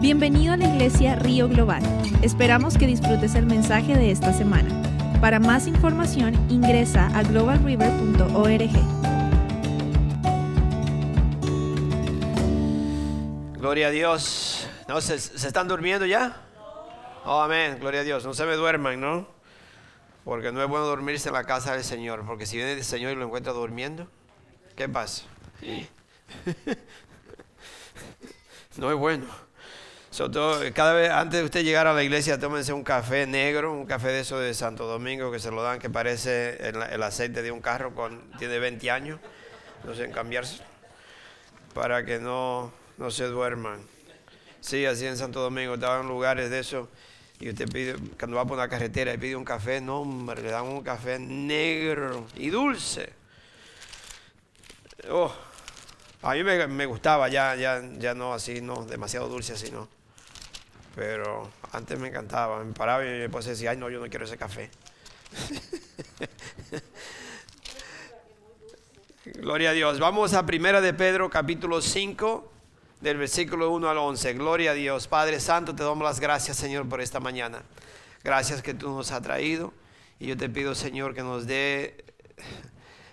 Bienvenido a la iglesia Río Global. Esperamos que disfrutes el mensaje de esta semana. Para más información ingresa a globalriver.org. Gloria a Dios. ¿No, se, se están durmiendo ya? Oh, amén. Gloria a Dios. No se me duerman, ¿no? Porque no es bueno dormirse en la casa del Señor. Porque si viene el Señor y lo encuentra durmiendo, ¿qué pasa? no es bueno. Cada vez antes de usted llegar a la iglesia, tómense un café negro, un café de eso de Santo Domingo que se lo dan que parece el, el aceite de un carro con tiene 20 años. No sé, en cambiarse para que no, no se duerman. Sí, así en Santo Domingo estaban lugares de eso y usted pide, cuando va por una carretera y pide un café, no hombre, le dan un café negro y dulce. Oh, a mí me, me gustaba, ya, ya, ya no así, no, demasiado dulce así, no. Pero antes me encantaba, me paraba y esposa decía, ay no, yo no quiero ese café. Gloria a Dios. Vamos a Primera de Pedro, capítulo 5, del versículo 1 al 11. Gloria a Dios. Padre Santo, te damos las gracias, Señor, por esta mañana. Gracias que tú nos has traído. Y yo te pido, Señor, que nos dé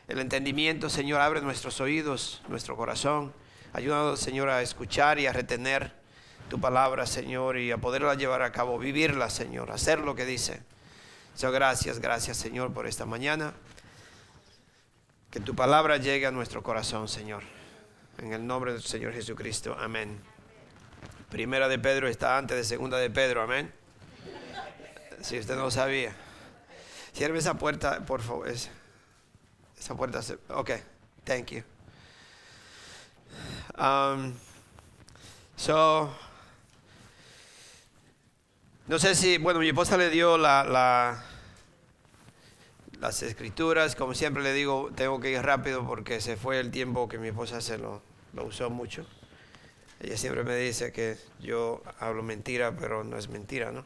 el entendimiento, Señor. Abre nuestros oídos, nuestro corazón. Ayúdanos, Señor, a escuchar y a retener tu palabra, Señor, y a poderla llevar a cabo, vivirla, Señor, hacer lo que dice. So, gracias, gracias, Señor, por esta mañana. Que tu palabra llegue a nuestro corazón, Señor. En el nombre del Señor Jesucristo. Amén. Primera de Pedro está antes de segunda de Pedro. Amén. Si usted no lo sabía. Cierre esa puerta, por favor. Es- esa puerta se... Ok. Thank you. Um, so... No sé si... Bueno, mi esposa le dio la... la las escrituras, como siempre le digo, tengo que ir rápido porque se fue el tiempo que mi esposa se lo, lo usó mucho. Ella siempre me dice que yo hablo mentira, pero no es mentira, ¿no?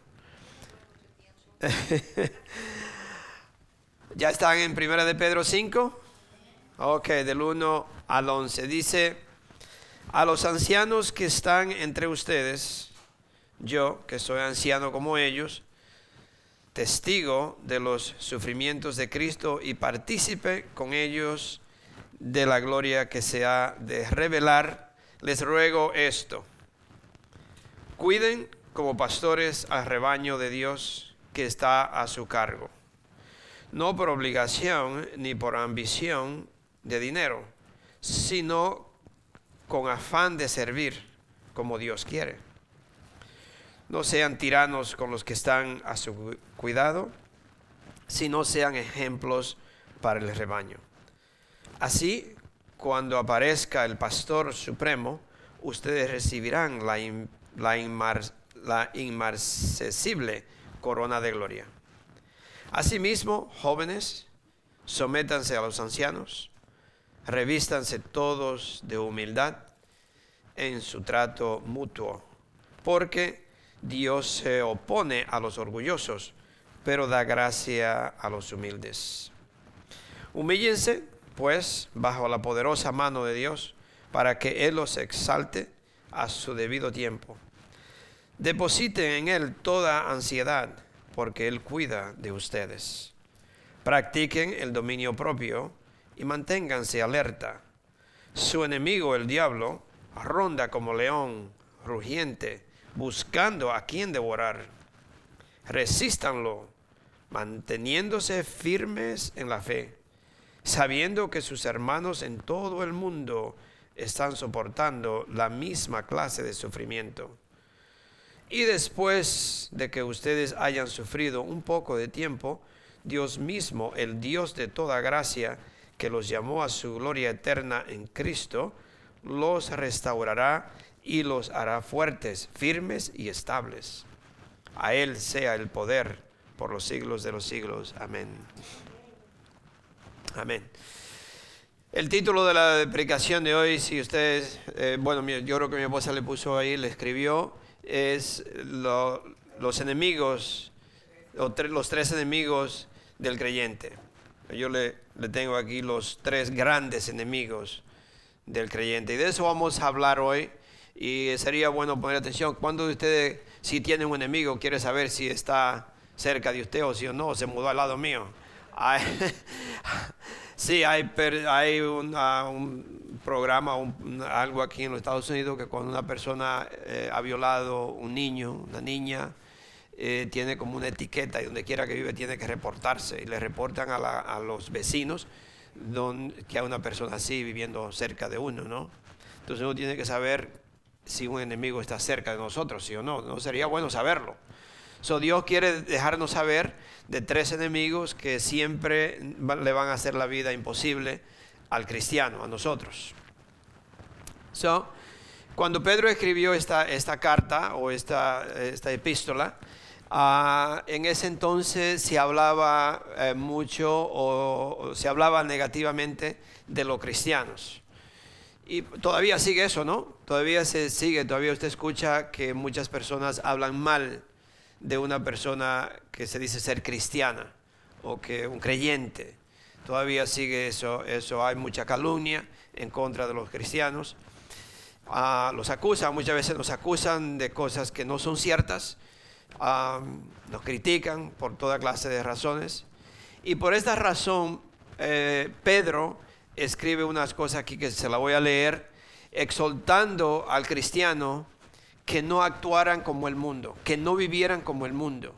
¿Ya están en Primera de Pedro 5? Ok, del 1 al 11. Dice, a los ancianos que están entre ustedes, yo, que soy anciano como ellos, testigo de los sufrimientos de Cristo y partícipe con ellos de la gloria que se ha de revelar, les ruego esto. Cuiden como pastores al rebaño de Dios que está a su cargo, no por obligación ni por ambición de dinero, sino con afán de servir como Dios quiere. No sean tiranos con los que están a su cu- cuidado, sino sean ejemplos para el rebaño. Así, cuando aparezca el pastor supremo, ustedes recibirán la inmarcesible corona de gloria. Asimismo, jóvenes, sométanse a los ancianos, revístanse todos de humildad en su trato mutuo, porque Dios se opone a los orgullosos, pero da gracia a los humildes. Humíllense, pues, bajo la poderosa mano de Dios, para que Él los exalte a su debido tiempo. Depositen en Él toda ansiedad, porque Él cuida de ustedes. Practiquen el dominio propio y manténganse alerta. Su enemigo, el diablo, ronda como león rugiente, buscando a quien devorar. Resístanlo, manteniéndose firmes en la fe, sabiendo que sus hermanos en todo el mundo están soportando la misma clase de sufrimiento. Y después de que ustedes hayan sufrido un poco de tiempo, Dios mismo, el Dios de toda gracia, que los llamó a su gloria eterna en Cristo, los restaurará y los hará fuertes, firmes y estables. A Él sea el poder por los siglos de los siglos. Amén. Amén. El título de la predicación de hoy, si ustedes, eh, bueno, yo creo que mi esposa le puso ahí, le escribió, es lo- los enemigos, o los tres enemigos del creyente. Yo le, le tengo aquí los tres grandes enemigos del creyente. Y de eso vamos a hablar hoy. Y sería bueno poner atención. ¿Cuándo de ustedes, si tiene un enemigo, quiere saber si está cerca de usted o si o no, se mudó al lado mío? sí, hay, hay un programa, algo aquí en los Estados Unidos que cuando una persona eh, ha violado un niño, una niña, eh, tiene como una etiqueta y donde quiera que vive tiene que reportarse y le reportan a, a los vecinos donde, que hay una persona así viviendo cerca de uno, ¿no? Entonces uno tiene que saber si un enemigo está cerca de nosotros, sí o no. No sería bueno saberlo. So, Dios quiere dejarnos saber de tres enemigos que siempre le van a hacer la vida imposible al cristiano, a nosotros. So, cuando Pedro escribió esta, esta carta o esta, esta epístola, ah, en ese entonces se hablaba eh, mucho o, se hablaba negativamente de los cristianos. Y todavía sigue eso, ¿no? Todavía se sigue, todavía usted escucha que muchas personas hablan mal de una persona que se dice ser cristiana o que un creyente. Todavía sigue eso, eso hay mucha calumnia en contra de los cristianos. Ah, los acusan, muchas veces nos acusan de cosas que no son ciertas, ah, nos critican por toda clase de razones. Y por esta razón, eh, Pedro escribe unas cosas aquí que se la voy a leer, exaltando al cristiano que no actuaran como el mundo, que no vivieran como el mundo.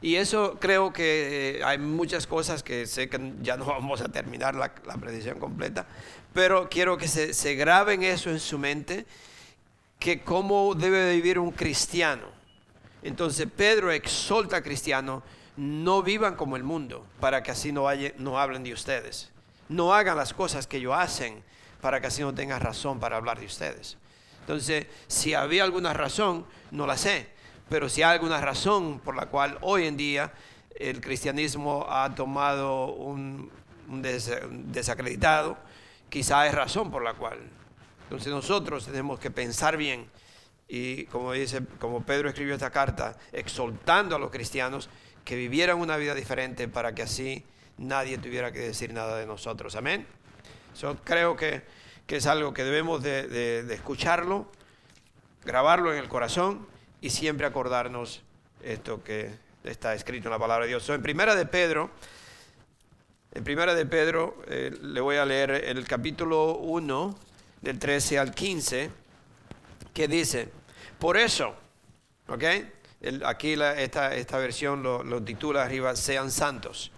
Y eso creo que eh, hay muchas cosas que sé que ya no vamos a terminar la, predicción completa, pero quiero que se, se graben eso en su mente, que cómo debe vivir un cristiano. Entonces Pedro exalta al cristiano, no vivan como el mundo, para que así no, no hablen de ustedes no hagan las cosas que ellos hacen para que así no tengan razón para hablar de ustedes. Entonces, si había alguna razón, no la sé, pero si hay alguna razón por la cual hoy en día el cristianismo ha tomado un, desacreditado, quizá es razón por la cual. Entonces nosotros tenemos que pensar bien y como dice, como Pedro escribió esta carta, exaltando a los cristianos que vivieran una vida diferente para que así nadie tuviera que decir nada de nosotros. Amén. Yo creo que, es algo que debemos de, escucharlo, grabarlo en el corazón y siempre acordarnos esto que está escrito en la palabra de Dios. en primera de Pedro, en primera de Pedro, eh, le voy a leer el capítulo 1, del 13 al 15, que dice, por eso, ¿ok? aquí esta, esta versión lo titula arriba, sean santos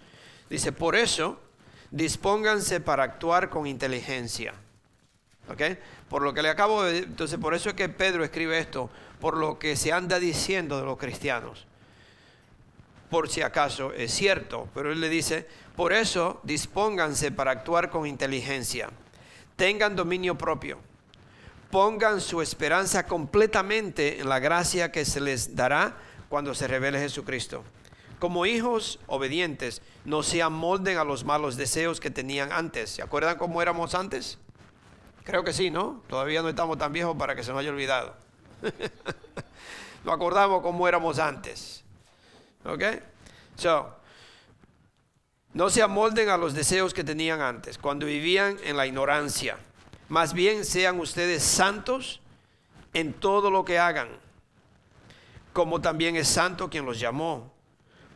Dice, por eso, dispónganse para actuar con inteligencia. ¿Ok? Por lo que le acabo de... Entonces, por eso es que Pedro escribe esto, por lo que se anda diciendo de los cristianos. Por si acaso es cierto, pero él le dice, por eso dispónganse para actuar con inteligencia. Tengan dominio propio. Pongan su esperanza completamente en la gracia que se les dará cuando se revele Jesucristo como hijos obedientes, no se amolden a los malos deseos que tenían antes. ¿Se acuerdan cómo éramos antes? Creo que sí, ¿no? Todavía no estamos tan viejos para que se nos haya olvidado. no acordamos cómo éramos antes. ¿Ok? So, no se amolden a los deseos que tenían antes, cuando vivían en la ignorancia. Más bien sean ustedes santos en todo lo que hagan, como también es santo quien los llamó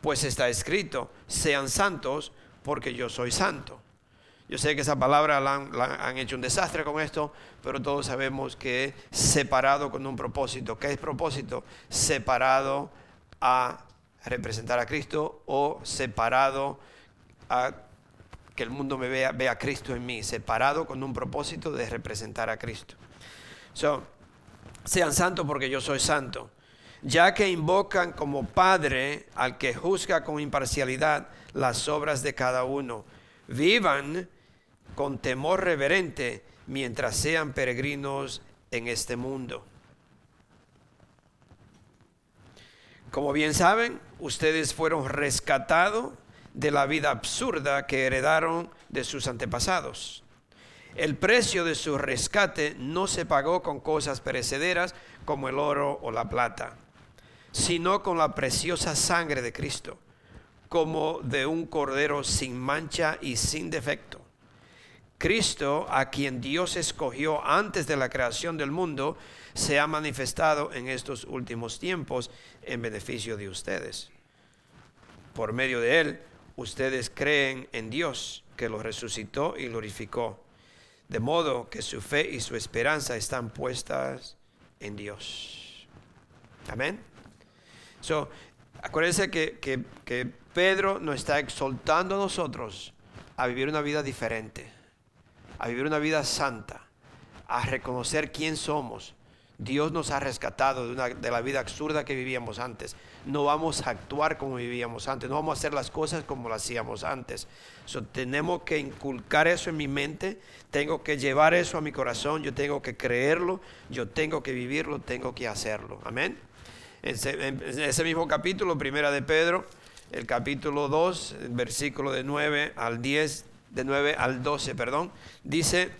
pues está escrito, sean santos porque yo soy santo. Yo sé que esa palabra la han, hecho un desastre con esto, pero todos sabemos que separado con un propósito. ¿Qué es propósito? Separado a representar a Cristo o separado a que el mundo me vea, vea a Cristo en mí, separado con un propósito de representar a Cristo. So, sean santos porque yo soy santo ya que invocan como Padre al que juzga con imparcialidad las obras de cada uno. Vivan con temor reverente mientras sean peregrinos en este mundo. Como bien saben, ustedes fueron rescatados de la vida absurda que heredaron de sus antepasados. El precio de su rescate no se pagó con cosas perecederas como el oro o la plata sino con la preciosa sangre de Cristo, como de un cordero sin mancha y sin defecto. Cristo, a quien Dios escogió antes de la creación del mundo, se ha manifestado en estos últimos tiempos en beneficio de ustedes. Por medio de él, ustedes creen en Dios, que lo resucitó y glorificó. De modo que su fe y su esperanza están puestas en Dios. Amén. So, acuérdense que, que Pedro nos está exaltando a nosotros a vivir una vida diferente, a vivir una vida santa, a reconocer quién somos, Dios nos ha rescatado de, la vida absurda que vivíamos antes. No vamos a actuar como vivíamos antes, no vamos a hacer las cosas como las hacíamos antes. tenemos que inculcar eso en mi mente, tengo que llevar eso a mi corazón, yo tengo que creerlo, yo tengo que vivirlo, tengo que hacerlo. Amén. En ese, mismo capítulo, primera de Pedro, el capítulo 2, el versículo de 9 al 10, de 9 al 12, perdón, dice,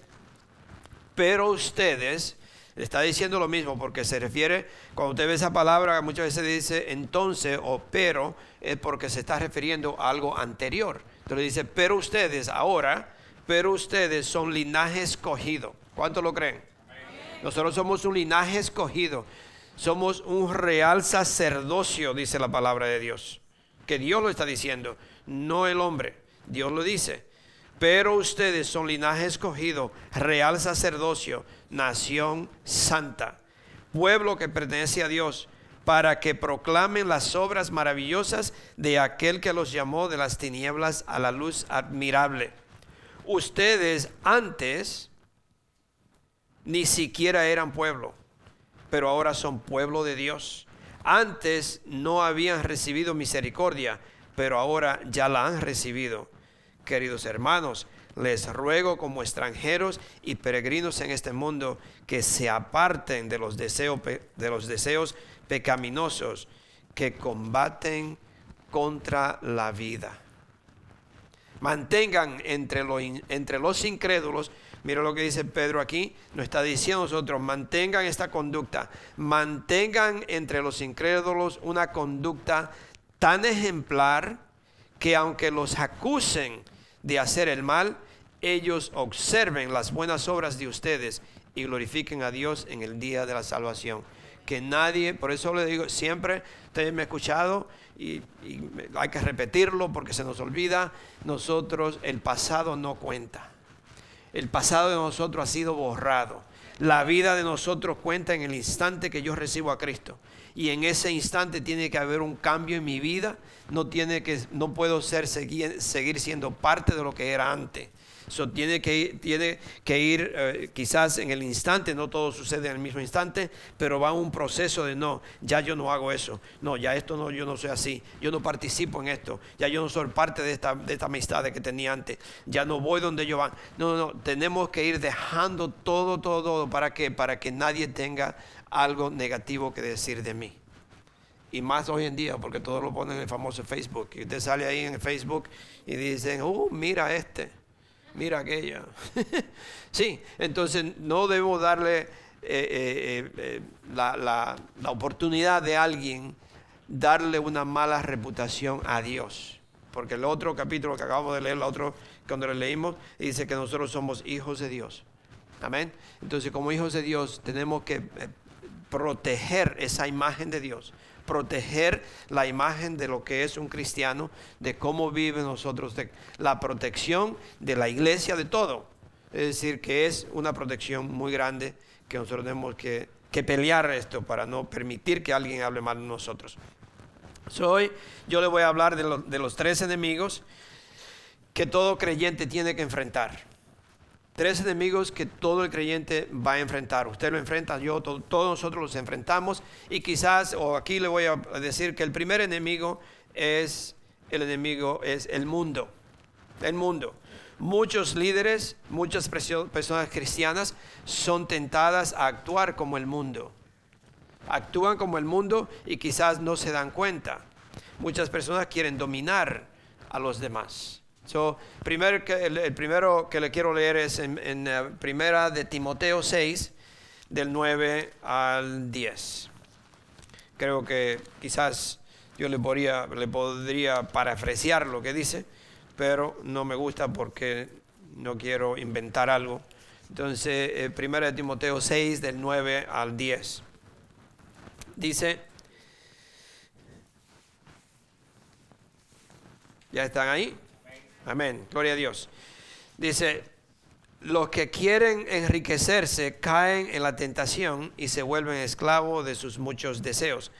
pero ustedes está diciendo lo mismo porque se refiere, cuando usted ve esa palabra, muchas veces dice entonces o pero, es porque se está refiriendo a algo anterior. Entonces dice, pero ustedes ahora, pero ustedes son linaje escogido. ¿Cuánto lo creen? Nosotros somos un linaje escogido. Somos un real sacerdocio, dice la palabra de Dios. Que Dios lo está diciendo, no el hombre. Dios lo dice. Pero ustedes son linaje escogido, real sacerdocio, nación santa, pueblo que pertenece a Dios, para que proclamen las obras maravillosas de aquel que los llamó de las tinieblas a la luz admirable. Ustedes antes ni siquiera eran pueblo, pero ahora son pueblo de Dios. Antes no habían recibido misericordia, pero ahora ya la han recibido. Queridos hermanos, les ruego como extranjeros y peregrinos en este mundo que se aparten de los deseos, de los deseos pecaminosos que combaten contra la vida. Mantengan entre, entre los incrédulos, mira lo que dice Pedro aquí, nos está diciendo nosotros, mantengan esta conducta, mantengan entre los incrédulos una conducta tan ejemplar que aunque los acusen de hacer el mal, ellos observen las buenas obras de ustedes y glorifiquen a Dios en el día de la salvación. Que nadie, por eso le digo siempre, ustedes me han escuchado y, hay que repetirlo porque se nos olvida, nosotros el pasado no cuenta. El pasado de nosotros ha sido borrado. La vida de nosotros cuenta en el instante que yo recibo a Cristo. Y en ese instante tiene que haber un cambio en mi vida. No, tiene que, no puedo ser, seguir, seguir siendo parte de lo que era antes. Eso tiene que, tiene que ir eh, quizás en el instante, no todo sucede en el mismo instante, pero va un proceso de no, ya yo no hago eso, no, ya esto no, yo no soy así, yo no participo en esto, ya yo no soy parte de esta, de esta amistad que tenía antes, ya no voy donde yo van. No, no, tenemos que ir dejando todo, todo, todo, ¿para qué? Para que nadie tenga algo negativo que decir de mí. Y más hoy en día, porque todos lo ponen en el famoso Facebook. Y usted sale ahí en Facebook y dicen, oh, mira este mira aquella. sí, entonces no debo darle eh, eh, eh, la, la, oportunidad de alguien darle una mala reputación a Dios. Porque el otro capítulo que acabamos de leer, el otro cuando le leímos, dice que nosotros somos hijos de Dios. Amén. Entonces como hijos de Dios tenemos que proteger esa imagen de Dios proteger la imagen de lo que es un cristiano, de cómo vive nosotros, de la protección de la iglesia, de todo. Es decir, que es una protección muy grande que nosotros tenemos que, pelear esto para no permitir que alguien hable mal de nosotros. hoy yo le voy a hablar de, de los tres enemigos que todo creyente tiene que enfrentar. Tres enemigos que todo el creyente va a enfrentar. Usted lo enfrenta, yo, todos nosotros los enfrentamos. Y quizás, o aquí le voy a decir que el primer enemigo es el enemigo, es el mundo. El mundo. Muchos líderes, muchas personas cristianas son tentadas a actuar como el mundo. Actúan como el mundo y quizás no se dan cuenta. Muchas personas quieren dominar a los demás. So, primer, el, primero que le quiero leer es en, eh, primera de Timoteo 6, del 9 al 10. Creo que quizás yo le podría, le podría parafrasear lo que dice, pero no me gusta porque no quiero inventar algo. Entonces, eh, 1 Timoteo 6, del 9 al 10. Dice, ¿ya están ahí? Amén, gloria a Dios. Dice, los que quieren enriquecerse caen en la tentación y se vuelven esclavos de sus muchos deseos.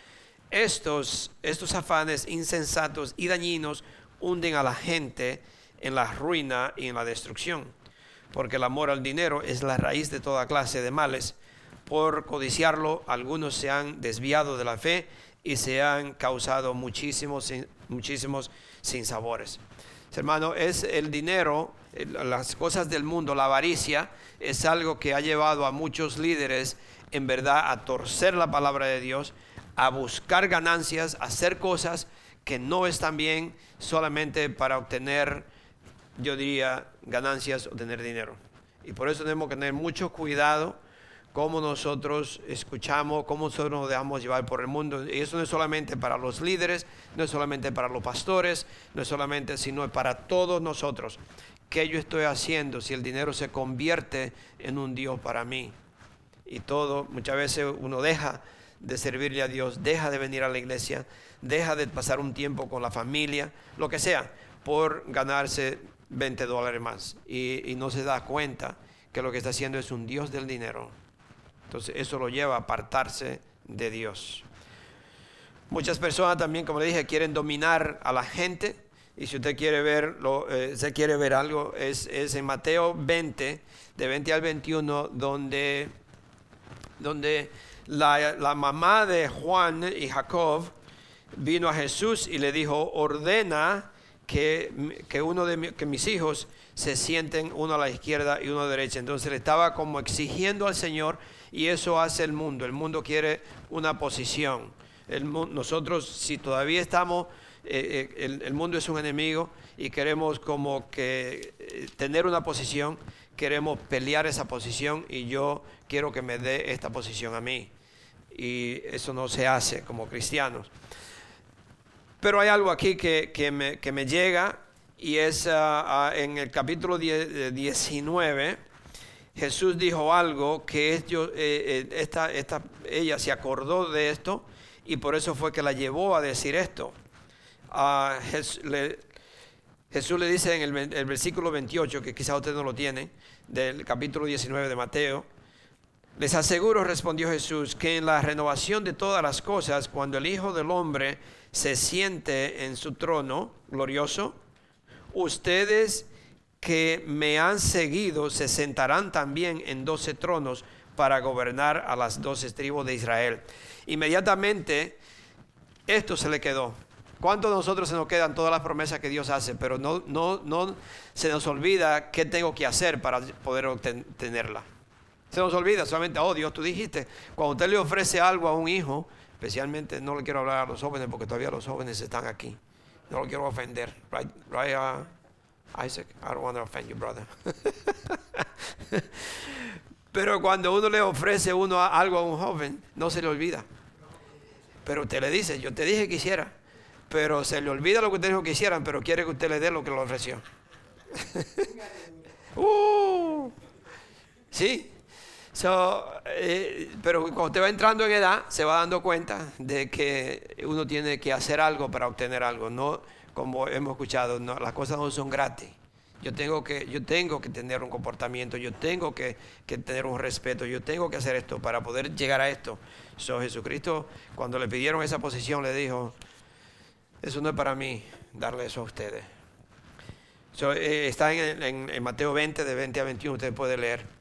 Estos, estos afanes insensatos y dañinos hunden a la gente en la ruina y en la destrucción, porque el amor al dinero es la raíz de toda clase de males. Por codiciarlo, algunos se han desviado de la fe y se han causado muchísimos, muchísimos sinsabores. Hermano, es el dinero, las cosas del mundo, la avaricia, es algo que ha llevado a muchos líderes en verdad a torcer la palabra de Dios, a buscar ganancias, a hacer cosas que no están bien solamente para obtener, yo diría, ganancias o tener dinero. Y por eso tenemos que tener mucho cuidado cómo nosotros escuchamos, cómo nosotros nos dejamos llevar por el mundo. Y eso no es solamente para los líderes, no es solamente para los pastores, no es solamente, sino para todos nosotros. ¿Qué yo estoy haciendo si el dinero se convierte en un Dios para mí? Y todo, muchas veces uno deja de servirle a Dios, deja de venir a la iglesia, deja de pasar un tiempo con la familia, lo que sea, por ganarse 20 dólares más. Y, y no se da cuenta que lo que está haciendo es un Dios del dinero entonces eso lo lleva a apartarse de Dios. Muchas personas también, como le dije, quieren dominar a la gente. Y si usted quiere ver, eh, se quiere ver algo, es, en Mateo 20, de 20 al 21, donde, donde la, mamá de Juan y Jacob vino a Jesús y le dijo, ordena que, que uno de que mis hijos se sienten uno a la izquierda y uno a la derecha. Entonces le estaba como exigiendo al Señor y eso hace el mundo. El mundo quiere una posición. nosotros, si todavía estamos, eh, eh, el, mundo es un enemigo y queremos como que eh, tener una posición, queremos pelear esa posición y yo quiero que me dé esta posición a mí. Y eso no se hace como cristianos. Pero hay algo aquí que, me, que me, llega y es ah, ah, en el capítulo 19 Jesús dijo algo que eh, eh, esta, esta, ella se acordó de esto y por eso fue que la llevó a decir esto. Jesús, le, dice en el, versículo 28, que quizá usted no lo tiene, del capítulo 19 de Mateo, les aseguro, respondió Jesús, que en la renovación de todas las cosas, cuando el Hijo del Hombre se siente en su trono glorioso, ustedes que me han seguido se sentarán también en doce tronos para gobernar a las doce tribus de Israel. Inmediatamente esto se le quedó. ¿Cuántos de nosotros se nos quedan todas las promesas que Dios hace, pero no, no, no se nos olvida qué tengo que hacer para poder obtenerla? Se nos olvida solamente, oh Dios, tú dijiste, cuando usted le ofrece algo a un hijo, especialmente no le quiero hablar a los jóvenes porque todavía los jóvenes están aquí, no lo quiero ofender, right, right, uh, Isaac, I don't want to offend you, brother. Pero cuando uno le ofrece uno algo a un joven, no se le olvida. Pero usted le dice, yo te dije que hiciera, pero se le olvida lo que usted dijo que hicieran, pero quiere que usted le dé lo que le ofreció. uh, sí. Eh, pero cuando usted va entrando en edad, se va dando cuenta de que uno tiene que hacer algo para obtener algo. No, como hemos escuchado, las cosas no son gratis. Yo tengo, que, yo tengo que tener un comportamiento, yo tengo que, tener un respeto, yo tengo que hacer esto para poder llegar a esto. So, Jesucristo, cuando le pidieron esa posición, le dijo, eso no es para mí darle eso a ustedes. Eh, está en, Mateo 20, de 20 a 21, usted puede leer.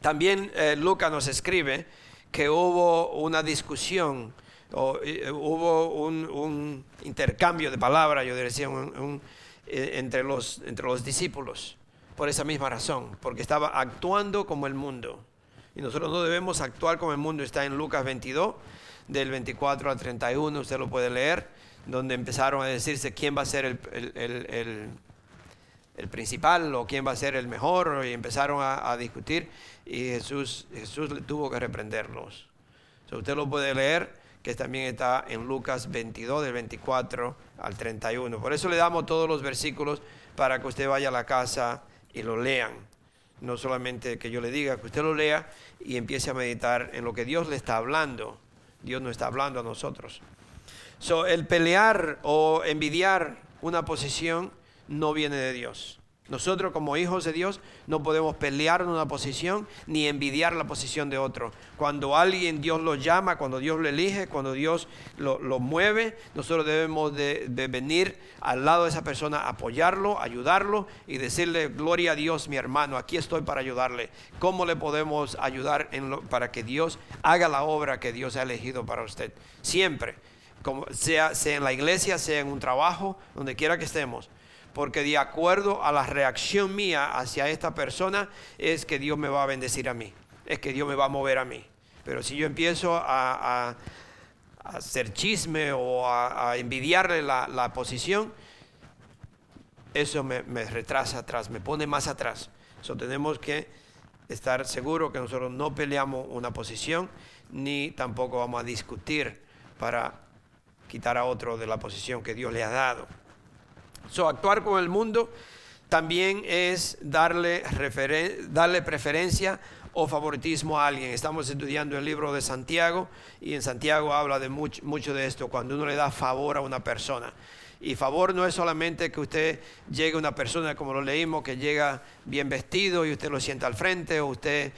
También eh, Lucas nos escribe que hubo una discusión eh, hubo un, intercambio de palabras, yo decía, eh, entre, los, entre los discípulos, por esa misma razón, porque estaba actuando como el mundo. Y nosotros no debemos actuar como el mundo, está en Lucas 22, del 24 al 31, usted lo puede leer, donde empezaron a decirse quién va a ser el, el, principal o quién va a ser el mejor, y empezaron a, discutir, y Jesús, Jesús tuvo que reprenderlos. usted lo puede leer que también está en Lucas 22, del 24 al 31. Por eso le damos todos los versículos para que usted vaya a la casa y lo lean. No solamente que yo le diga, que usted lo lea y empiece a meditar en lo que Dios le está hablando. Dios no está hablando a nosotros. So, el pelear o envidiar una posición no viene de Dios. Nosotros como hijos de Dios no podemos pelear en una posición ni envidiar la posición de otro. Cuando alguien Dios lo llama, cuando Dios lo elige, cuando Dios lo, mueve, nosotros debemos de, venir al lado de esa persona, apoyarlo, ayudarlo y decirle, gloria a Dios mi hermano, aquí estoy para ayudarle. ¿Cómo le podemos ayudar para que Dios haga la obra que Dios ha elegido para usted? Siempre, como sea, sea en la iglesia, sea en un trabajo, donde quiera que estemos porque de acuerdo a la reacción mía hacia esta persona es que Dios me va a bendecir a mí, es que Dios me va a mover a mí. Pero si yo empiezo a, hacer chisme o a, envidiarle la, posición, eso me, retrasa atrás, me pone más atrás. Eso tenemos que estar seguros que nosotros no peleamos una posición ni tampoco vamos a discutir para quitar a otro de la posición que Dios le ha dado. So, actuar con el mundo también es darle, darle preferencia o favoritismo a alguien. Estamos estudiando el libro de Santiago y en Santiago habla de mucho, mucho de esto, cuando uno le da favor a una persona. Y favor no es solamente que usted llegue a una persona, como lo leímos, que llega bien vestido y usted lo sienta al frente, o usted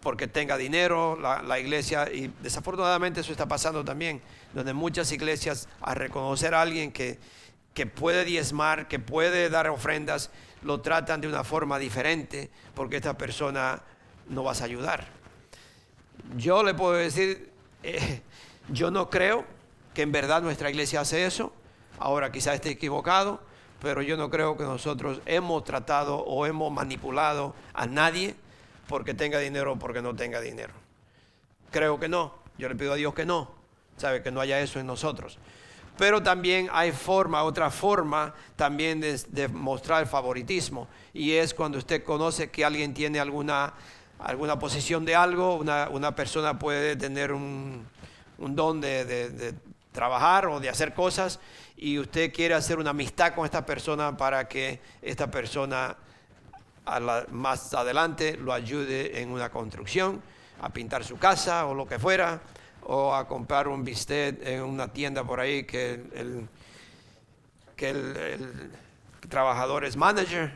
porque tenga dinero, la, iglesia, y desafortunadamente eso está pasando también, donde muchas iglesias a reconocer a alguien que, que puede diezmar, que puede dar ofrendas, lo tratan de una forma diferente porque esta persona no vas a ayudar. Yo le puedo decir, eh, yo no creo que en verdad nuestra iglesia hace eso. Ahora quizás esté equivocado, pero yo no creo que nosotros hemos tratado o hemos manipulado a nadie porque tenga dinero o porque no tenga dinero. Creo que no. Yo le pido a Dios que no. Sabe que no haya eso en nosotros. Pero también hay forma, otra forma también de, mostrar el favoritismo. Y es cuando usted conoce que alguien tiene alguna, alguna posición de algo, una, persona puede tener un, don de, trabajar o de hacer cosas y usted quiere hacer una amistad con esta persona para que esta persona más adelante lo ayude en una construcción, a pintar su casa o lo que fuera o a comprar un bistec en una tienda por ahí que el, que el, trabajador es manager.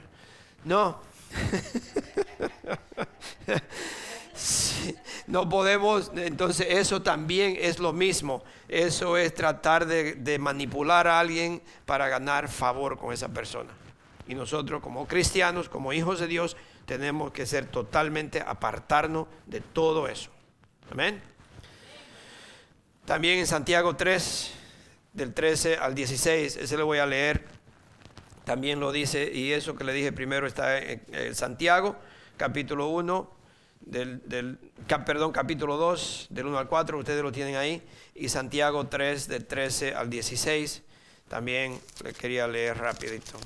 No. no podemos, entonces eso también es lo mismo. Eso es tratar de, de, manipular a alguien para ganar favor con esa persona. Y nosotros como cristianos, como hijos de Dios, tenemos que ser totalmente apartarnos de todo eso. Amén. También en Santiago 3, del 13 al 16, ese le voy a leer, también lo dice, y eso que le dije primero está en, Santiago, capítulo 1, del, perdón, capítulo 2, del 1 al 4, ustedes lo tienen ahí, y Santiago 3, del 13 al 16, también le quería leer rapidito.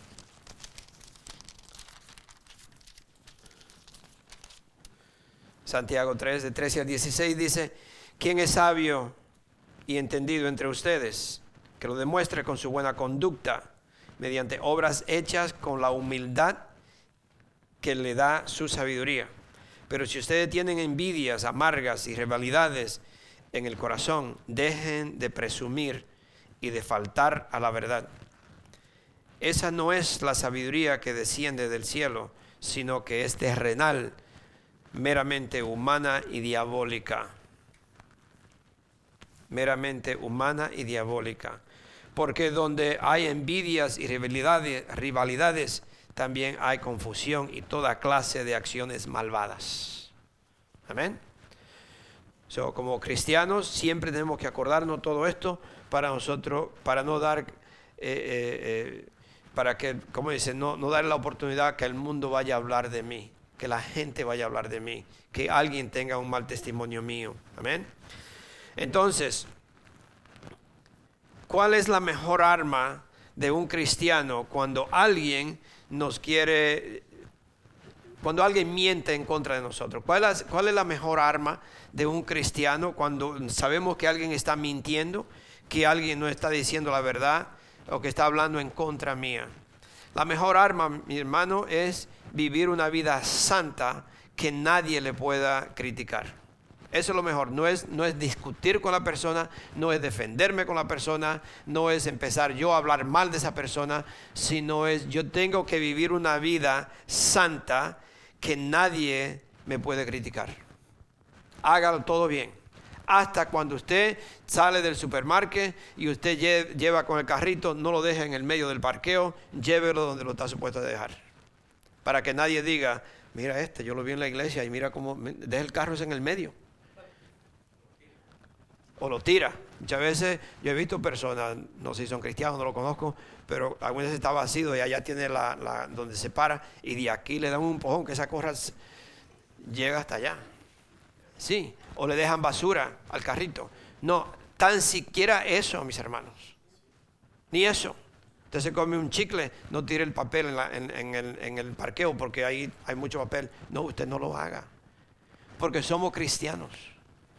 Santiago 3, del 13 al 16 dice, ¿quién es sabio? Y entendido entre ustedes, que lo demuestre con su buena conducta, mediante obras hechas con la humildad que le da su sabiduría. Pero si ustedes tienen envidias amargas y rivalidades en el corazón, dejen de presumir y de faltar a la verdad. Esa no es la sabiduría que desciende del cielo, sino que es terrenal, meramente humana y diabólica meramente humana y diabólica. Porque donde hay envidias y rivalidades, rivalidades también hay confusión y toda clase de acciones malvadas. Amén. So, como cristianos siempre tenemos que acordarnos todo esto para nosotros, para no dar, eh, eh, eh, para que, como dice, no, no dar la oportunidad que el mundo vaya a hablar de mí, que la gente vaya a hablar de mí, que alguien tenga un mal testimonio mío. Amén. Entonces, ¿cuál es la mejor arma de un cristiano cuando alguien nos quiere, cuando alguien miente en contra de nosotros? ¿Cuál es, la mejor arma de un cristiano cuando sabemos que alguien está mintiendo, que alguien no está diciendo la verdad o que está hablando en contra mía? La mejor arma, mi hermano, es vivir una vida santa que nadie le pueda criticar. Eso es lo mejor, no es, no es discutir con la persona, no es defenderme con la persona, no es empezar yo a hablar mal de esa persona, sino es yo tengo que vivir una vida santa que nadie me puede criticar. Hágalo todo bien. Hasta cuando usted sale del supermercado y usted lleva con el carrito, no lo deje en el medio del parqueo, llévelo donde lo está supuesto a dejar. Para que nadie diga, mira este, yo lo vi en la iglesia y mira cómo deja el carro en el medio. O lo tira. Muchas veces yo he visto personas, no sé si son cristianos, no lo conozco, pero algunas veces está vacío y allá tiene la, donde se para y de aquí le dan un empujón que esa corra llega hasta allá. Sí, o le dejan basura al carrito. No, tan siquiera eso, mis hermanos. Ni eso. Usted se come un chicle, no tire el papel en, el, en el parqueo porque ahí hay mucho papel. No, usted no lo haga. Porque somos cristianos.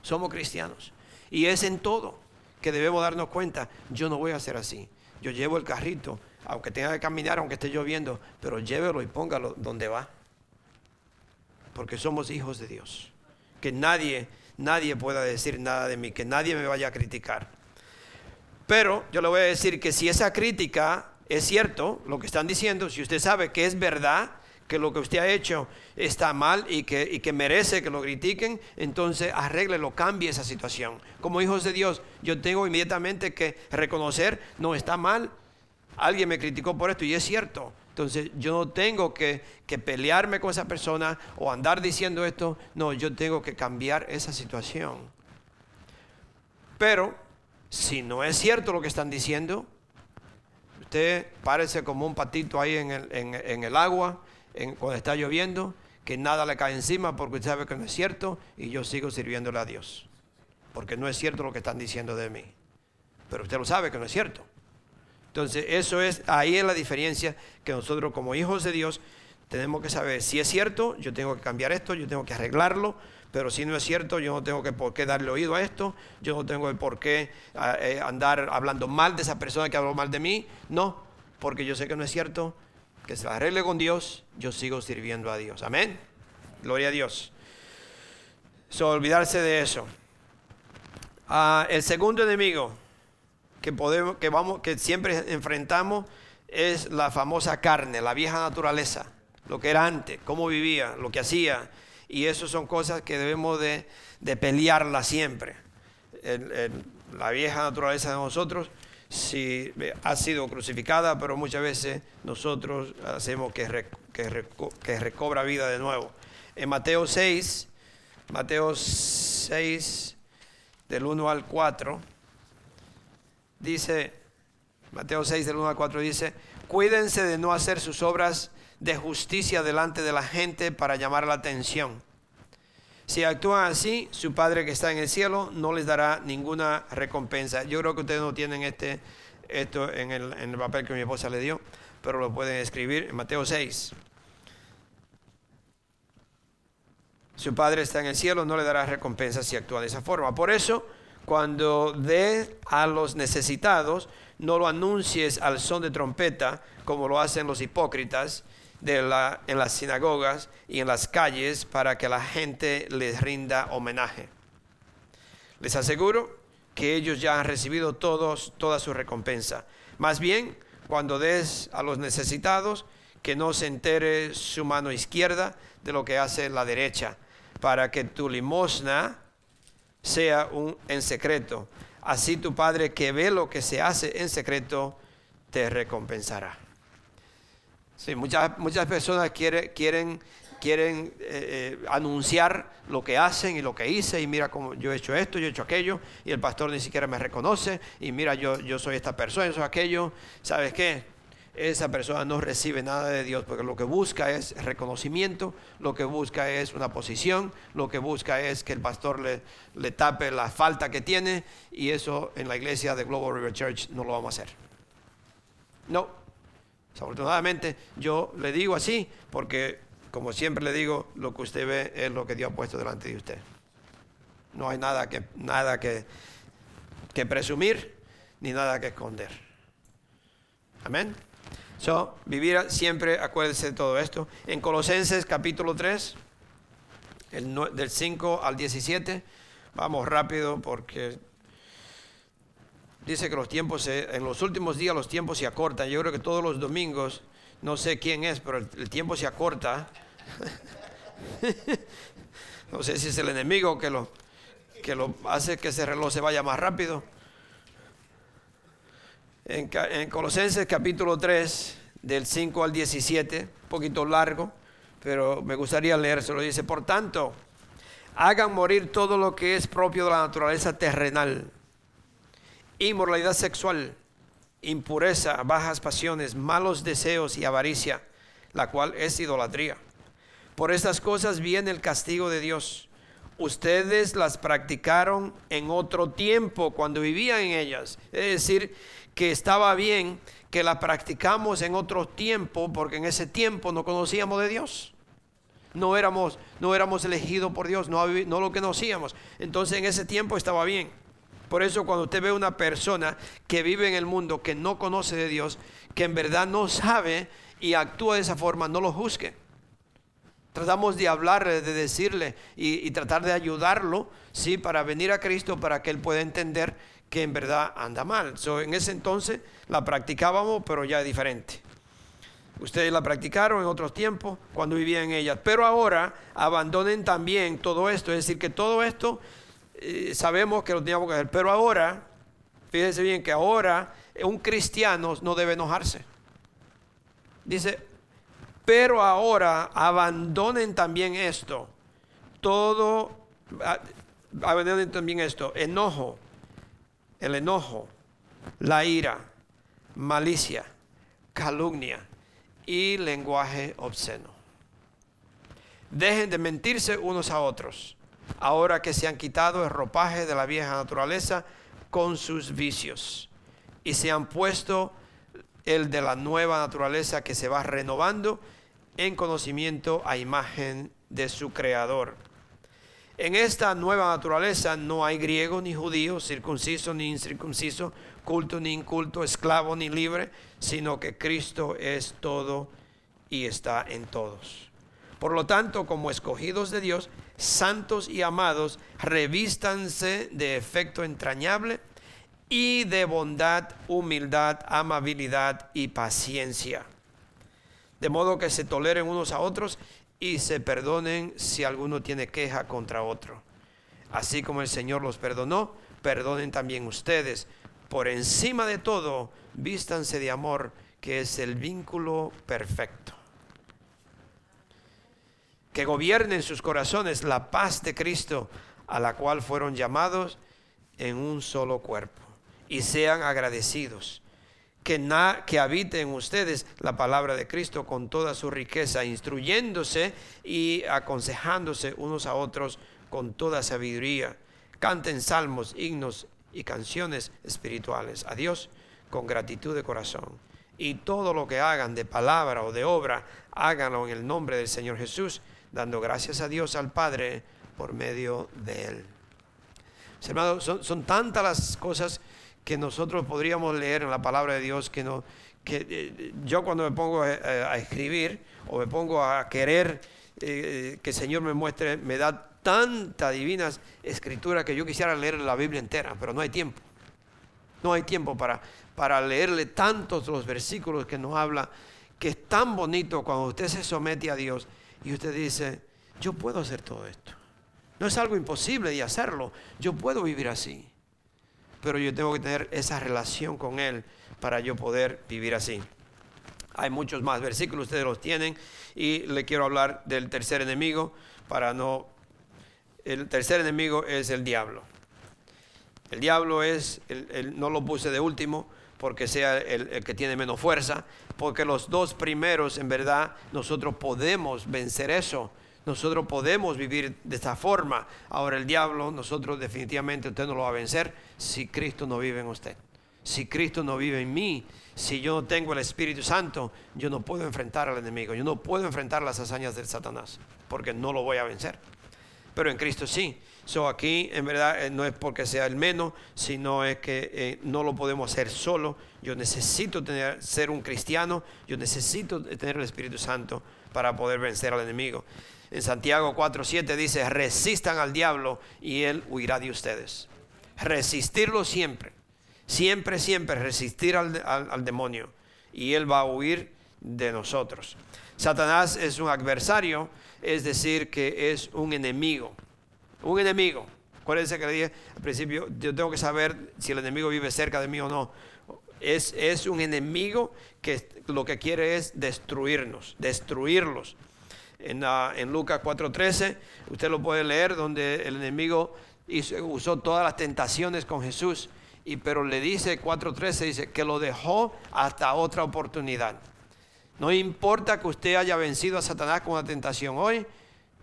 Somos cristianos. Y es en todo que debemos darnos cuenta. Yo no voy a hacer así. Yo llevo el carrito, aunque tenga que caminar, aunque esté lloviendo, pero llévelo y póngalo donde va. Porque somos hijos de Dios. Que nadie, nadie pueda decir nada de mí, que nadie me vaya a criticar. Pero yo le voy a decir que si esa crítica es cierto, lo que están diciendo, si usted sabe que es verdad, que lo que usted ha hecho está mal y que, y que merece que lo critiquen, entonces arréglelo, cambie esa situación. Como hijos de Dios, yo tengo inmediatamente que reconocer, no está mal, alguien me criticó por esto y es cierto. Entonces yo no tengo que, que pelearme con esa persona o andar diciendo esto, no, yo tengo que cambiar esa situación. Pero si no es cierto lo que están diciendo, usted parece como un patito ahí en el, en el agua cuando está lloviendo, que nada le cae encima porque usted sabe que no es cierto y yo sigo sirviéndole a Dios. Porque no es cierto lo que están diciendo de mí. Pero usted lo sabe que no es cierto. Entonces, eso es, ahí es la diferencia que nosotros como hijos de Dios tenemos que saber si es cierto, yo tengo que cambiar esto, yo tengo que arreglarlo, pero si no es cierto, yo no tengo que por qué darle oído a esto, yo no tengo por qué eh, andar hablando mal de esa persona que habló mal de mí, no, porque yo sé que no es cierto, que se arregle con Dios, yo sigo sirviendo a Dios. Amén. Gloria a Dios. So, olvidarse de eso. Ah, el segundo enemigo que podemos, que vamos, que siempre enfrentamos es la famosa carne, la vieja naturaleza, lo que era antes, cómo vivía, lo que hacía. Y eso son cosas que debemos de, de pelearla siempre. la vieja naturaleza de nosotros si ha sido crucificada, pero muchas veces nosotros hacemos que, que, recobra vida de nuevo. En Mateo 6, Mateo 6, del 1 al 4, dice, Mateo 6, del 1 al 4 dice, cuídense de no hacer sus obras de justicia delante de la gente para llamar la atención si actúan así, su Padre que está en el cielo no les dará ninguna recompensa. Yo creo que ustedes no tienen este, esto en el, en el papel que mi esposa le dio, pero lo pueden escribir en Mateo 6. Su Padre está en el cielo, no le dará recompensa si actúa de esa forma. Por eso, cuando dé a los necesitados, no lo anuncies al son de trompeta, como lo hacen los hipócritas la, en las sinagogas y en las calles para que la gente les rinda homenaje. Les aseguro que ellos ya han recibido todos, toda su recompensa. Más bien, cuando des a los necesitados, que no se entere su mano izquierda de lo que hace la derecha, para que tu limosna sea un, en secreto. Así tu Padre que ve lo que se hace en secreto, te recompensará. Sí, muchas, muchas personas quieren, quieren, quieren eh, eh, anunciar lo que hacen y lo que hice y mira cómo yo he hecho esto, yo he hecho aquello y el pastor ni siquiera me reconoce y mira yo, yo soy esta persona, yo soy aquello. ¿Sabes qué? Esa persona no recibe nada de Dios porque lo que busca es reconocimiento, lo que busca es una posición, lo que busca es que el pastor le, le tape la falta que tiene y eso en la iglesia de Global River Church no lo vamos a hacer. No, Desafortunadamente yo le digo así porque, como siempre le digo, lo que usted ve es lo que Dios ha puesto delante de usted. No hay nada que, nada que, que presumir ni nada que esconder. Amén. So, vivir siempre, acuérdense de todo esto. En Colosenses capítulo 3, del 5 al 17, vamos rápido porque dice que los tiempos, en los últimos días los tiempos se acortan. Yo creo que todos los domingos, no sé quién es, pero el, tiempo se acorta. no sé si es el enemigo que lo, que lo hace que ese reloj se vaya más rápido. En, en Colosenses capítulo 3, del 5 al 17, un poquito largo, pero me gustaría leérselo. Dice, por tanto, hagan morir todo lo que es propio de la naturaleza terrenal inmoralidad sexual, impureza, bajas pasiones, malos deseos y avaricia, la cual es idolatría. Por estas cosas viene el castigo de Dios. Ustedes las practicaron en otro tiempo cuando vivían en ellas. Es decir, que estaba bien que la practicamos en otro tiempo porque en ese tiempo no conocíamos de Dios. No éramos, no éramos elegidos por Dios, no, no lo conocíamos. Entonces en ese tiempo estaba bien. Por eso cuando usted ve una persona que vive en el mundo, que no conoce de Dios, que en verdad no sabe y actúa de esa forma, no lo juzgue. Tratamos de hablarle, de decirle y, tratar de ayudarlo, ¿sí? Para venir a Cristo, para que él pueda entender que en verdad anda mal. en ese entonces la practicábamos, pero ya es diferente. Ustedes la practicaron en otros tiempos cuando vivían en ella. Pero ahora abandonen también todo esto. Es decir, que todo esto sabemos que lo teníamos que hacer. Pero ahora, fíjense bien que ahora un cristiano no debe enojarse. Dice, pero ahora abandonen también esto. Todo, abandonen también esto. Enojo, el enojo, la ira, malicia, calumnia y lenguaje obsceno. Dejen de mentirse unos a otros ahora que se han quitado el ropaje de la vieja naturaleza con sus vicios y se han puesto el de la nueva naturaleza que se va renovando en conocimiento a imagen de su creador. En esta nueva naturaleza no hay griego ni judío, circunciso ni incircunciso, culto ni inculto, esclavo ni libre, sino que Cristo es todo y está en todos. Por lo tanto, como escogidos de Dios, santos y amados, revístanse de efecto entrañable y de bondad, humildad, amabilidad y paciencia. De modo que se toleren unos a otros y se perdonen si alguno tiene queja contra otro. Así como el Señor los perdonó, perdonen también ustedes. Por encima de todo, vístanse de amor, que es el vínculo perfecto que gobierne en sus corazones la paz de Cristo, a la cual fueron llamados en un solo cuerpo, y sean agradecidos. Que, na, que habite en ustedes la palabra de Cristo con toda su riqueza, instruyéndose y aconsejándose unos a otros con toda sabiduría. Canten salmos, himnos y canciones espirituales a Dios con gratitud de corazón. Y todo lo que hagan de palabra o de obra, háganlo en el nombre del Señor Jesús dando gracias a Dios al Padre por medio de Él. Hermanos, son, tantas las cosas que nosotros podríamos leer en la palabra de Dios que, no, que eh, yo cuando me pongo a, escribir o me pongo a querer eh, que el Señor me muestre, me da tanta divina escritura que yo quisiera leer la Biblia entera, pero no hay tiempo. No hay tiempo para, para leerle tantos los versículos que nos habla, que es tan bonito cuando usted se somete a Dios y usted dice, yo puedo hacer todo esto. No es algo imposible de hacerlo. Yo puedo vivir así. Pero yo tengo que tener esa relación con Él para yo poder vivir así. Hay muchos más versículos, ustedes los tienen. Y le quiero hablar del tercer enemigo para no... El tercer enemigo es el diablo. El diablo es, el, no lo puse de último porque sea el que tiene menos fuerza, porque los dos primeros, en verdad, nosotros podemos vencer eso. Nosotros podemos vivir de esta forma. Ahora el diablo, nosotros definitivamente usted no lo va a vencer si Cristo no vive en usted. Si Cristo no vive en mí, si yo no tengo el Espíritu Santo, yo no puedo enfrentar al enemigo. Yo no puedo enfrentar las hazañas del Satanás, porque no lo voy a vencer. Pero en Cristo sí. So aquí en verdad eh, no es porque sea el menos, sino es que eh, no lo podemos hacer solo. Yo necesito tener, ser un cristiano, yo necesito tener el Espíritu Santo para poder vencer al enemigo. En Santiago 4:7 dice, resistan al diablo y él huirá de ustedes. Resistirlo siempre, siempre, siempre resistir al, al demonio y él va a huir de nosotros. Satanás es un adversario, es decir, que es un enemigo un enemigo. Acuérdense que le dije al principio, yo tengo que saber si el enemigo vive cerca de mí o no. Es, es un enemigo que lo que quiere es destruirnos, destruirlos. En, uh, en Lucas 4:13, usted lo puede leer, donde el enemigo usó todas las tentaciones con Jesús, y, pero le dice 4:13, dice que lo dejó hasta otra oportunidad. No importa que usted haya vencido a Satanás con la tentación hoy,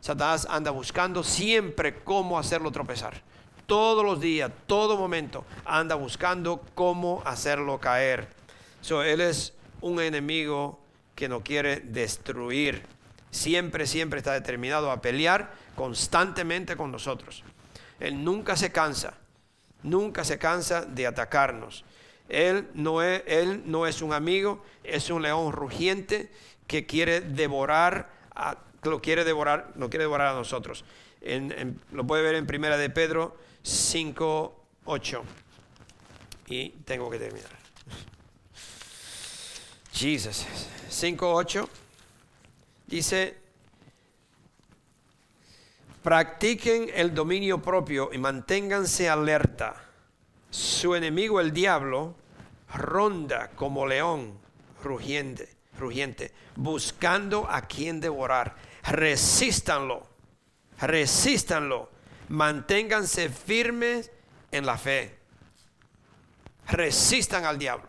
Satanás anda buscando siempre cómo hacerlo tropezar. Todos los días, todo momento, anda buscando cómo hacerlo caer. So, él es un enemigo que no quiere destruir. Siempre, siempre está determinado a pelear constantemente con nosotros. Él nunca se cansa, nunca se cansa de atacarnos. Él no es, él no es un amigo, es un león rugiente que quiere devorar a lo quiere devorar, lo quiere devorar a nosotros. lo puede ver en Primera de Pedro 5, 8. Y tengo que terminar. Jesus. 5, 8. Dice, practiquen el dominio propio y manténganse alerta. Su enemigo, el diablo, ronda como león rugiente, rugiente buscando a quien devorar resístanlo, resístanlo, manténganse firmes en la fe. Resistan al diablo,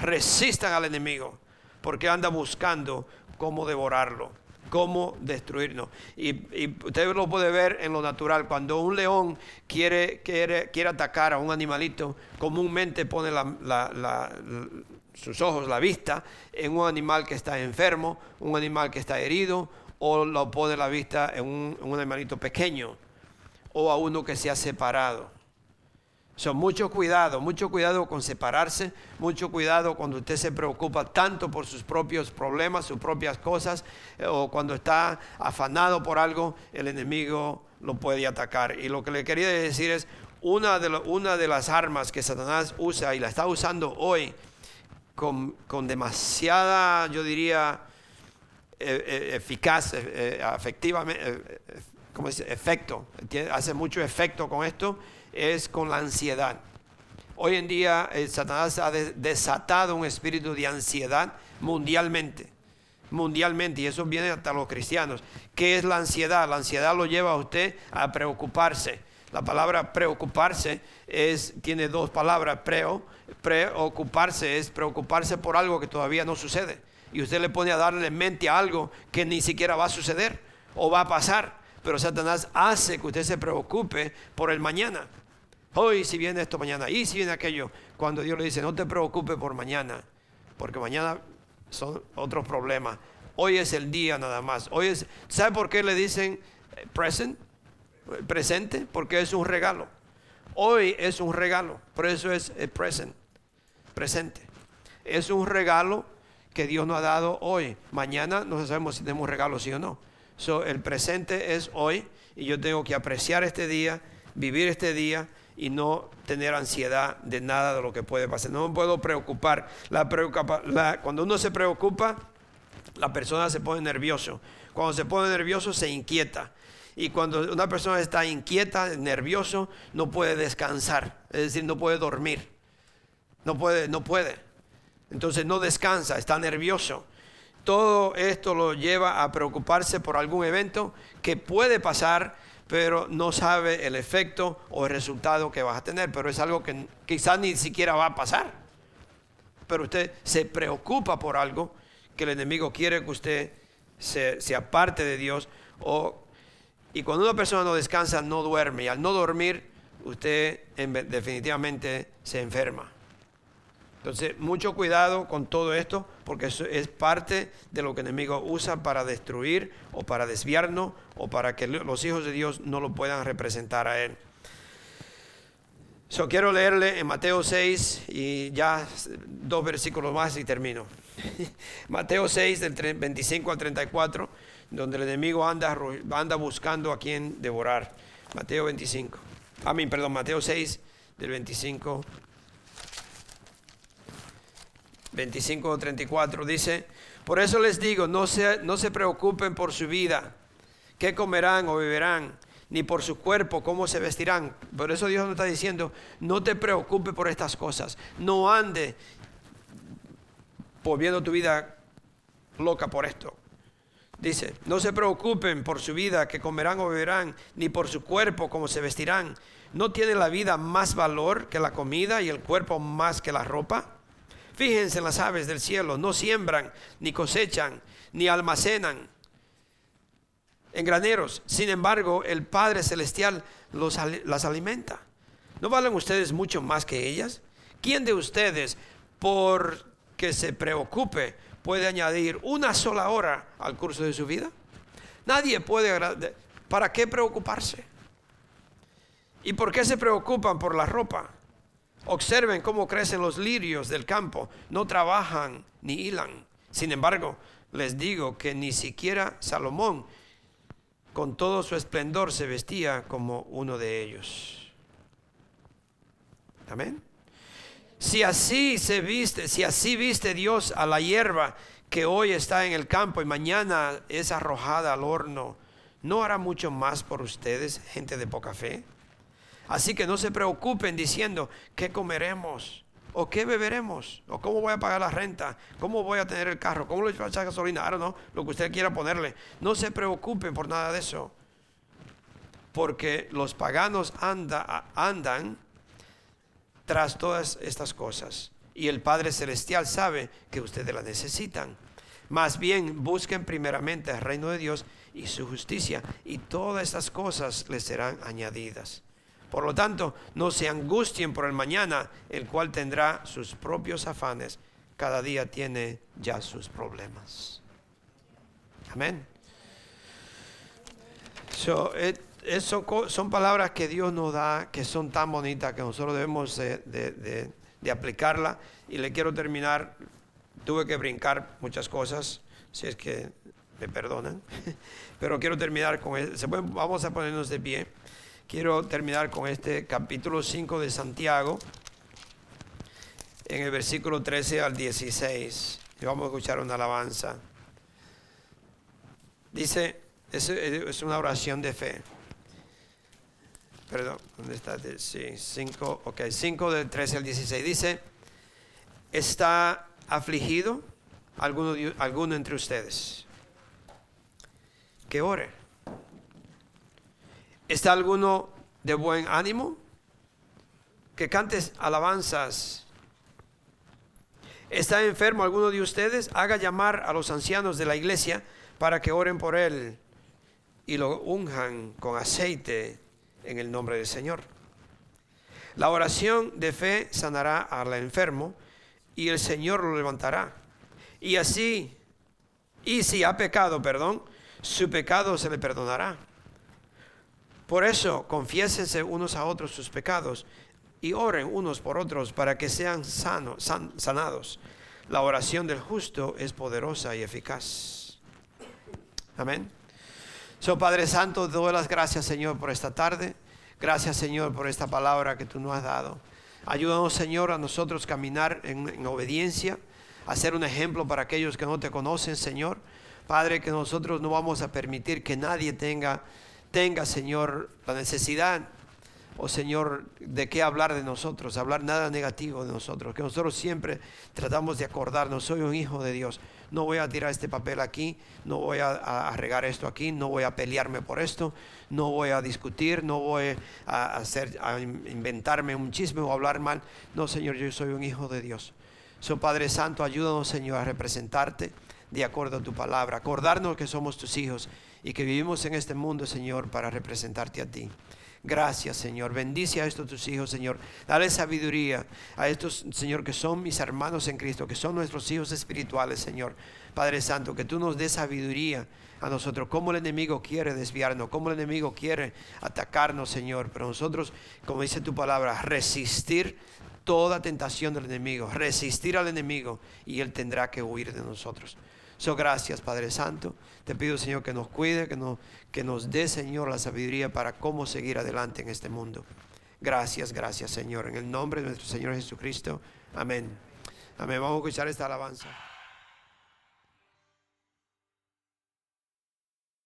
resistan al enemigo, porque anda buscando cómo devorarlo, cómo destruirnos. Y, usted lo puede ver en lo natural, cuando un león quiere, quiere, quiere atacar a un animalito, comúnmente pone sus ojos, la vista, en un animal que está enfermo, un animal que está herido, o lo pone la vista en un, en animalito pequeño o a uno que se ha separado. Son mucho cuidado, mucho cuidado con separarse, mucho cuidado cuando usted se preocupa tanto por sus propios problemas, sus propias cosas, eh, o cuando está afanado por algo, el enemigo lo puede atacar. Y lo que le quería decir es, una de, una de las armas que Satanás usa y la está usando hoy con, con demasiada, yo diría, eficaz, eh, efectivamente, como dice? Efecto, hace mucho efecto con esto, es con la ansiedad. Hoy en día Satanás ha desatado un espíritu de ansiedad mundialmente, mundialmente, y eso viene hasta los cristianos. ¿Qué es la ansiedad? La ansiedad lo lleva a usted a preocuparse. La palabra preocuparse es, tiene dos palabras, preo, preocuparse es preocuparse por algo que todavía no sucede y usted le pone a darle mente a algo que ni siquiera va a suceder o va a pasar. Pero Satanás hace que usted se preocupe por el mañana. Hoy si viene esto mañana, y si viene aquello. Cuando Dios le dice, no te preocupes por mañana, porque mañana son otros problemas. Hoy es el día nada más. Hoy es, ¿sabe por qué le dicen eh, present? Presente, porque es un regalo. Hoy es un regalo, por eso es el present, presente. Es un regalo que Dios nos ha dado hoy. Mañana no sabemos si tenemos regalos sí o no. So, el presente es hoy y yo tengo que apreciar este día, vivir este día y no tener ansiedad de nada de lo que puede pasar. No me puedo preocupar. La cuando uno se preocupa, la persona se pone nervioso. Cuando se pone nervioso, se inquieta. Y cuando una persona está inquieta, nervioso, no puede descansar. Es decir, no puede dormir. No puede, no puede. Entonces no descansa, está nervioso. Todo esto lo lleva a preocuparse por algún evento que puede pasar, pero no sabe el efecto o el resultado que vas a tener. Pero es algo que quizás ni siquiera va a pasar. Pero usted se preocupa por algo que el enemigo quiere que usted se, aparte de Dios. O, y cuando una persona no descansa, no duerme. Y al no dormir, usted definitivamente se enferma Entonces, mucho cuidado con todo esto, porque eso es parte de lo que el enemigo usa para destruir o para desviarnos o para que los hijos de Dios no lo puedan representar a él. So, quiero leerle en Mateo 6 y ya dos versículos más y termino. Mateo 6 del 25 al 34, donde el enemigo anda, anda buscando a quien devorar. Mateo 25. A mí, perdón, Mateo 6 del 25 25 34 dice, por eso les digo, no se, no se preocupen por su vida, qué comerán o beberán, ni por su cuerpo, cómo se vestirán. Por eso Dios nos está diciendo, no te preocupes por estas cosas, no ande viendo tu vida loca por esto. Dice, no se preocupen por su vida, que comerán o beberán, ni por su cuerpo, cómo se vestirán. ¿No tiene la vida más valor que la comida y el cuerpo más que la ropa? Fíjense en las aves del cielo, no siembran, ni cosechan, ni almacenan en graneros. Sin embargo, el Padre Celestial las alimenta. ¿No valen ustedes mucho más que ellas? ¿Quién de ustedes, por que se preocupe, puede añadir una sola hora al curso de su vida? Nadie puede... ¿Para qué preocuparse? ¿Y por qué se preocupan por la ropa? Observen cómo crecen los lirios del campo. No trabajan ni hilan. Sin embargo, les digo que ni siquiera Salomón, con todo su esplendor, se vestía como uno de ellos. Amén. Si así se viste, si así viste Dios a la hierba que hoy está en el campo y mañana es arrojada al horno, ¿no hará mucho más por ustedes, gente de poca fe? Así que no se preocupen diciendo, ¿qué comeremos? ¿O qué beberemos? ¿O cómo voy a pagar la renta? ¿Cómo voy a tener el carro? ¿Cómo le voy a echar gasolina? Ahora no, lo que usted quiera ponerle. No se preocupen por nada de eso. Porque los paganos andan tras todas estas cosas. Y el Padre Celestial sabe que ustedes la necesitan. Más bien busquen primeramente el reino de Dios y su justicia, y todas estas cosas les serán añadidas. Por lo tanto, no se angustien por el mañana, el cual tendrá sus propios afanes. Cada día tiene ya sus problemas. Amén. So, son palabras que Dios nos da, que son tan bonitas que nosotros debemos de, aplicarla. Y le quiero terminar, tuve que brincar muchas cosas, si es que me perdonan, pero quiero terminar con, vamos a ponernos de pie. Quiero terminar con este capítulo 5 de Santiago, en el versículo 13 al 16. Y vamos a escuchar una alabanza. Dice, es una oración de fe. Perdón, ¿dónde está? Sí, 5, ok, 5 del 13 al 16. Dice, ¿está afligido alguno, alguno entre ustedes? Que ore. ¿Está alguno de buen ánimo? Que cantes alabanzas. ¿Está enfermo alguno de ustedes? Haga llamar a los ancianos de la iglesia para que oren por él y lo unjan con aceite en el nombre del Señor. La oración de fe sanará al enfermo y el Señor lo levantará. Y así, y si ha pecado, perdón, su pecado se le perdonará. Por eso, confiésense unos a otros sus pecados y oren unos por otros para que sean sanos, sanados. La oración del justo es poderosa y eficaz. Amén. So, Padre Santo, doy las gracias, Señor, por esta tarde. Gracias, Señor, por esta palabra que tú nos has dado. Ayúdanos, Señor, a nosotros caminar en, en obediencia, a ser un ejemplo para aquellos que no te conocen, Señor. Padre, que nosotros no vamos a permitir que nadie tenga, tenga, Señor, la necesidad oh Señor, de qué hablar de nosotros, hablar nada negativo de nosotros, que nosotros siempre tratamos de acordarnos, soy un hijo de Dios, no voy a tirar este papel aquí, no voy a, regar esto aquí, no voy a pelearme por esto, no voy a discutir, no voy a, hacer, a inventarme un chisme o hablar mal, no Señor, yo soy un hijo de Dios. So Padre Santo, ayúdanos Señor a representarte de acuerdo a tu palabra, acordarnos que somos tus hijos y que vivimos en este mundo Señor para representarte a ti. Gracias, Señor. Bendice a estos tus hijos, Señor. Dale sabiduría a estos, Señor, que son mis hermanos en Cristo, que son nuestros hijos espirituales, Señor. Padre Santo, que tú nos des sabiduría a nosotros, cómo el enemigo quiere desviarnos, cómo el enemigo quiere atacarnos, Señor. Pero nosotros, como dice tu palabra, resistir toda tentación del enemigo, resistir al enemigo y él tendrá que huir de nosotros. So, gracias, Padre Santo. Te pido, Señor, que nos cuide, que nos, que nos dé, Señor, la sabiduría para cómo seguir adelante en este mundo. Gracias, gracias, Señor. En el nombre de nuestro Señor Jesucristo. Amén. Amén. Vamos a escuchar esta alabanza.